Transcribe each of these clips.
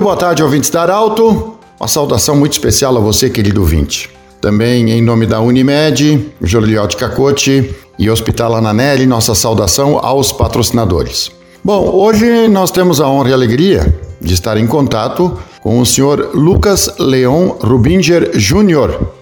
Muito boa tarde, ouvintes da Arauto. Uma saudação muito especial a você, querido ouvinte. Também em nome da Unimed, Joliote Cacote e Hospital Ananelli, nossa saudação aos patrocinadores. Bom, hoje nós temos a honra e a alegria de estar em contato com o senhor Lucas Leon Rubinger Júnior.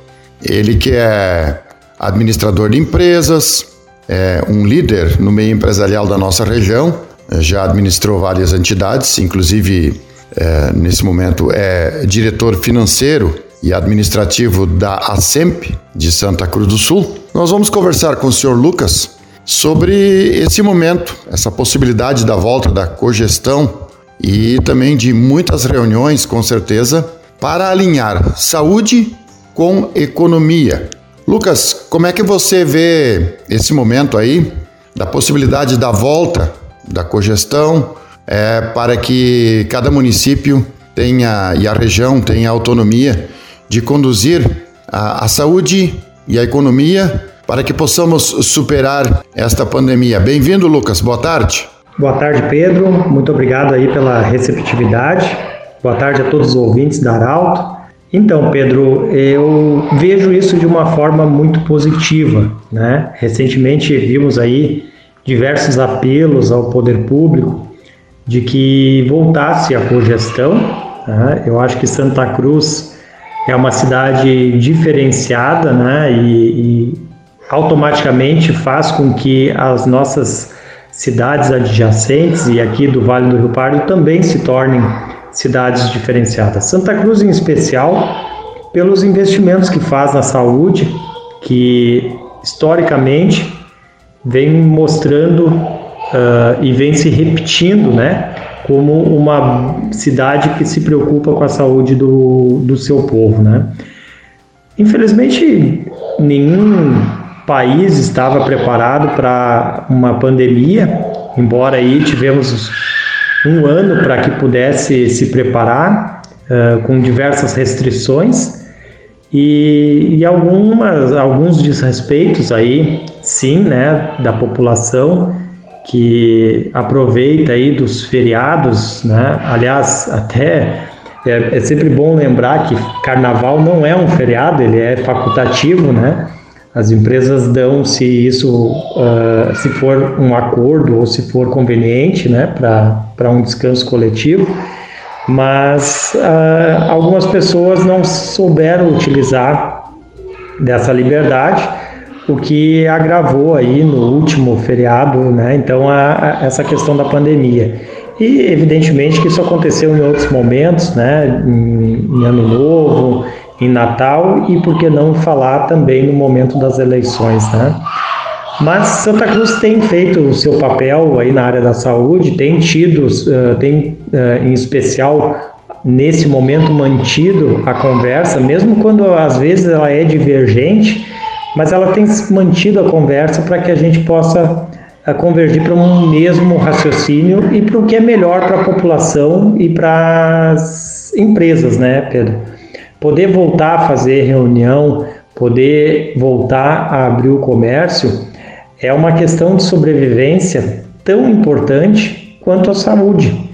Ele que é administrador de empresas, é um líder no meio empresarial da nossa região, já administrou várias entidades, inclusive é, nesse momento é diretor financeiro e administrativo da ASEMP de Santa Cruz do Sul. Nós vamos conversar com o senhor Lucas sobre esse momento, essa possibilidade da volta da cogestão e também de muitas reuniões, com certeza, para alinhar saúde com economia. Lucas, como é que você vê esse momento aí da possibilidade da volta da cogestão é, para que cada município tenha e a região tenha autonomia de conduzir a, a saúde e a economia para que possamos superar esta pandemia. Bem-vindo, Lucas. Boa tarde. Boa tarde, Pedro. Muito obrigado aí pela receptividade. Boa tarde a todos os ouvintes da Arauto. Então, Pedro, eu vejo isso de uma forma muito positiva, né? Recentemente vimos aí diversos apelos ao poder público de que voltasse a cogestão. Né? Eu acho que Santa Cruz é uma cidade diferenciada, né? E, e automaticamente faz com que as nossas cidades adjacentes e aqui do Vale do Rio Pardo também se tornem cidades diferenciadas. Santa Cruz, em especial, pelos investimentos que faz na saúde, que historicamente vem mostrando uh, e vem se repetindo, né, como uma cidade que se preocupa com a saúde do, do seu povo, né. Infelizmente, nenhum país estava preparado para uma pandemia, embora aí tivemos um ano para que pudesse se preparar uh, com diversas restrições e, e, algumas, alguns desrespeitos aí, sim, né, da população que aproveita aí dos feriados, né? Aliás, até é, é sempre bom lembrar que Carnaval não é um feriado, ele é facultativo, né? As empresas dão se isso, uh, se for um acordo ou se for conveniente, né, para um descanso coletivo, mas uh, algumas pessoas não souberam utilizar dessa liberdade, o que agravou aí no último feriado, né, então a, a, essa questão da pandemia. E evidentemente que isso aconteceu em outros momentos, né, em, em ano novo, em Natal e por que não falar também no momento das eleições, né? Mas Santa Cruz tem feito o seu papel aí na área da saúde, tem tido, uh, tem uh, em especial nesse momento mantido a conversa, mesmo quando às vezes ela é divergente, mas ela tem mantido a conversa para que a gente possa uh, convergir para um mesmo raciocínio e para o que é melhor para a população e para as empresas, né, Pedro? Poder voltar a fazer reunião, poder voltar a abrir o comércio é uma questão de sobrevivência tão importante quanto a saúde.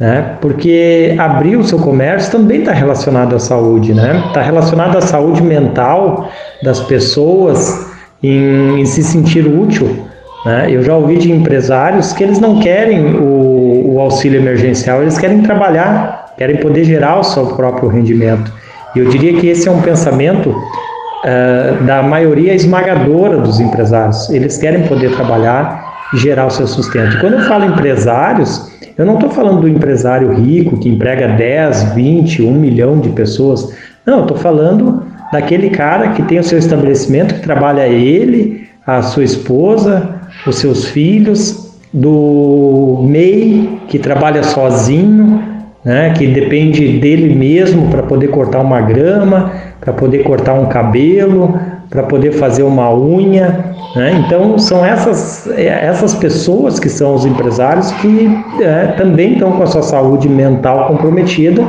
Né? Porque abrir o seu comércio também está relacionado à saúde, né? Está relacionado à saúde mental das pessoas em, em se sentir útil. Né? Eu já ouvi de empresários que eles não querem o, o auxílio emergencial, eles querem trabalhar, querem poder gerar o seu próprio rendimento. E eu diria que esse é um pensamento uh, da maioria esmagadora dos empresários. Eles querem poder trabalhar gerar o seu sustento. Quando eu falo empresários, eu não estou falando do empresário rico que emprega 10, 20, 1 milhão de pessoas. Não, estou falando daquele cara que tem o seu estabelecimento, que trabalha ele, a sua esposa, os seus filhos, do MEI, que trabalha sozinho, né, que depende dele mesmo para poder cortar uma grama, para poder cortar um cabelo, para poder fazer uma unha. Né? Então, são essas, essas pessoas que são os empresários que é, também estão com a sua saúde mental comprometida,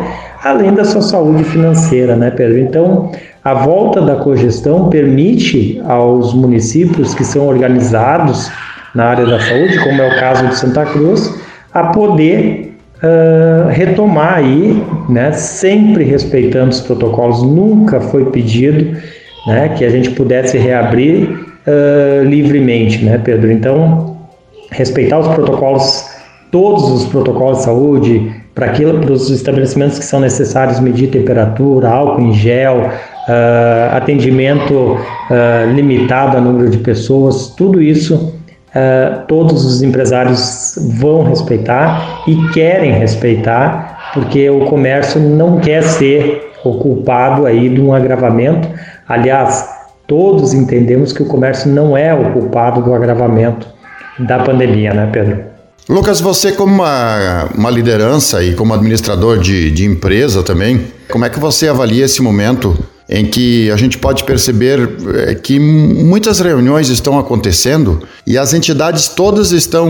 além da sua saúde financeira, né, Pedro? Então, a volta da cogestão permite aos municípios que são organizados na área da saúde, como é o caso de Santa Cruz, a poder uh, retomar aí, né, sempre respeitando os protocolos, nunca foi pedido né, que a gente pudesse reabrir uh, livremente, né, Pedro? Então, respeitar os protocolos, todos os protocolos de saúde, para os estabelecimentos que são necessários medir temperatura, álcool em gel, uh, atendimento uh, limitado a número de pessoas, tudo isso uh, todos os empresários vão respeitar e querem respeitar, porque o comércio não quer ser o culpado aí de um agravamento. Aliás, todos entendemos que o comércio não é o culpado do agravamento da pandemia, né, Pedro? Lucas, você como uma, uma liderança e como administrador de, de empresa também, como é que você avalia esse momento em que a gente pode perceber eh, que muitas reuniões estão acontecendo e as entidades todas estão,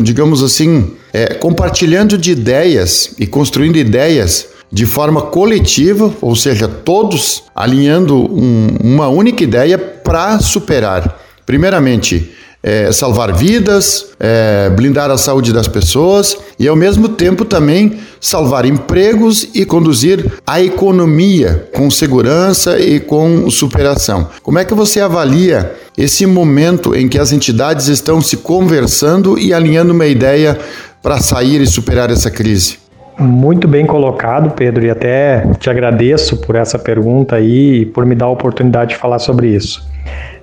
digamos assim, é, compartilhando de ideias e construindo ideias de forma coletiva, ou seja, todos alinhando um, uma única ideia para superar, primeiramente, é, salvar vidas, é, blindar a saúde das pessoas e, ao mesmo tempo, também salvar empregos e conduzir a economia com segurança e com superação. Como é que você avalia esse momento em que as entidades estão se conversando e alinhando uma ideia para sair e superar essa crise? Muito bem colocado, Pedro, e até te agradeço por essa pergunta aí e por me dar a oportunidade de falar sobre isso.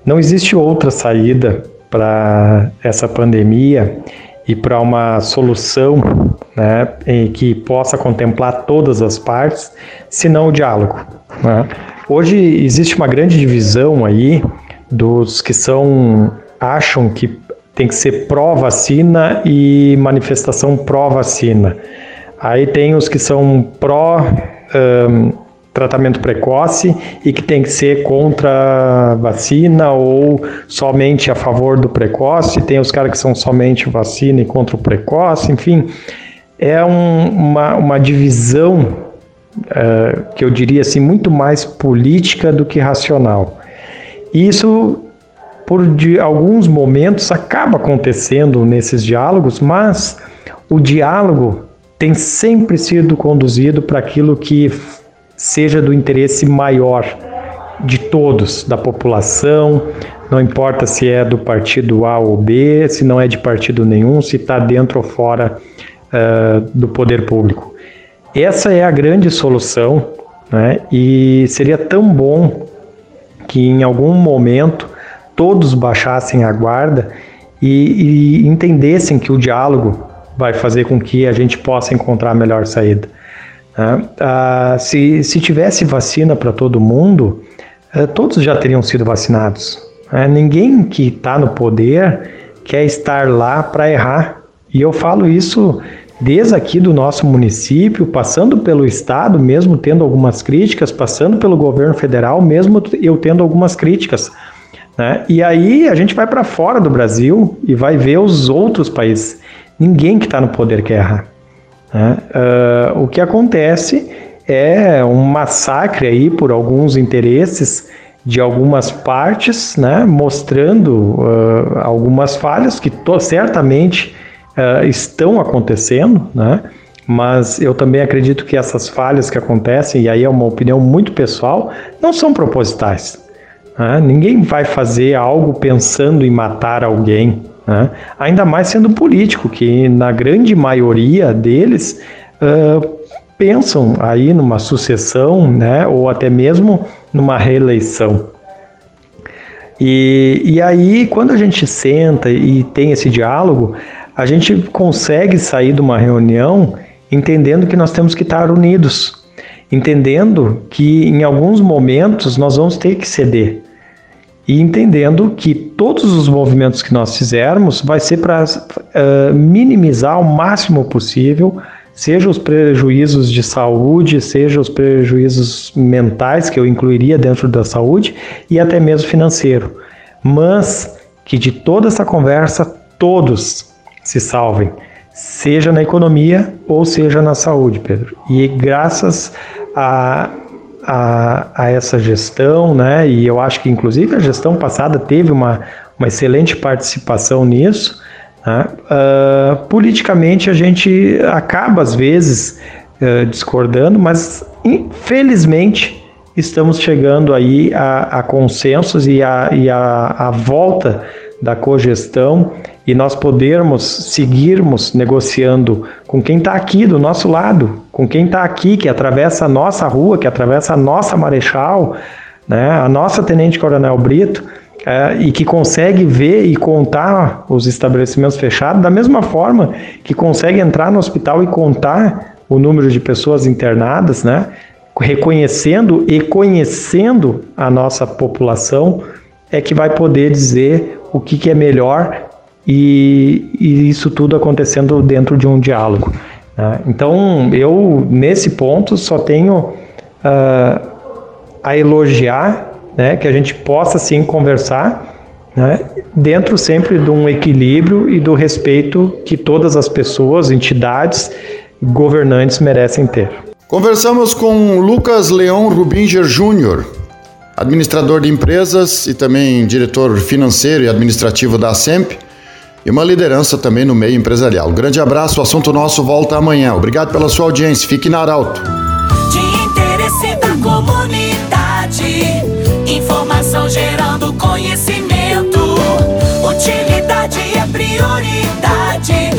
Não existe outra saída para essa pandemia e para uma solução né, em que possa contemplar todas as partes, senão o diálogo. Né? Hoje existe uma grande divisão aí dos que são acham que tem que ser pró-vacina e manifestação pró-vacina. Aí tem os que são pró um, tratamento precoce e que tem que ser contra vacina ou somente a favor do precoce. Tem os caras que são somente vacina e contra o precoce, enfim. É um, uma, uma divisão uh, que eu diria assim, muito mais política do que racional. Isso, por de alguns momentos, acaba acontecendo nesses diálogos, mas o diálogo tem sempre sido conduzido para aquilo que seja do interesse maior de todos, da população, não importa se é do partido A ou B, se não é de partido nenhum, se está dentro ou fora uh, do poder público. Essa é a grande solução, né? e seria tão bom que em algum momento todos baixassem a guarda e, e entendessem que o diálogo vai fazer com que a gente possa encontrar a melhor saída. Uh, se, se tivesse vacina para todo mundo, uh, todos já teriam sido vacinados. Uh, ninguém que está no poder quer estar lá para errar. E eu falo isso desde aqui do nosso município, passando pelo estado, mesmo tendo algumas críticas, passando pelo governo federal, mesmo eu tendo algumas críticas. Né? E aí a gente vai para fora do Brasil e vai ver os outros países. Ninguém que está no poder quer errar. Né? Uh, o que acontece é um massacre aí por alguns interesses de algumas partes, né, mostrando uh, algumas falhas que certamente uh, estão acontecendo, né, mas eu também acredito que essas falhas que acontecem, e aí é uma opinião muito pessoal, não são propositais. Né? Ninguém vai fazer algo pensando em matar alguém, né? Ainda mais sendo político, que na grande maioria deles uh, pensam aí numa sucessão, né, ou até mesmo numa reeleição. E, e aí, quando a gente senta e tem esse diálogo, a gente consegue sair de uma reunião entendendo que nós temos que estar unidos, entendendo que em alguns momentos nós vamos ter que ceder e entendendo que todos os movimentos que nós fizermos vai ser para uh, minimizar o máximo possível, seja os prejuízos de saúde, seja os prejuízos mentais que eu incluiria dentro da saúde e até mesmo financeiro, mas que de toda essa conversa todos se salvem, seja na economia ou seja na saúde, Pedro. E graças a a, a, essa gestão, né? E eu acho que inclusive a gestão passada teve uma, uma excelente participação nisso. Né? Uh, politicamente a gente acaba às vezes uh, discordando, mas infelizmente estamos chegando aí a, a consensos e a, e a, a volta da cogestão e nós podermos seguirmos negociando com quem está aqui do nosso lado, com quem está aqui, que atravessa a nossa rua, que atravessa a nossa Marechal, né, a nossa Tenente Coronel Brito, é, e que consegue ver e contar os estabelecimentos fechados, da mesma forma que consegue entrar no hospital e contar o número de pessoas internadas, né? reconhecendo e conhecendo a nossa população, é que vai poder dizer o que, que é melhor e, e, isso tudo acontecendo dentro de um diálogo. Né? Então, eu, nesse ponto, só tenho uh, a elogiar né, que a gente possa sim conversar né, dentro sempre de um equilíbrio e do respeito que todas as pessoas, entidades, governantes merecem ter. Conversamos com Lucas Leão Rubinger Júnior, administrador de empresas e também diretor financeiro e administrativo da SEMP e uma liderança também no meio empresarial. grande abraço, o assunto nosso volta amanhã. Obrigado pela sua audiência, fique na Arauto. De interesse da comunidade, informação gerando conhecimento, utilidade é prioridade.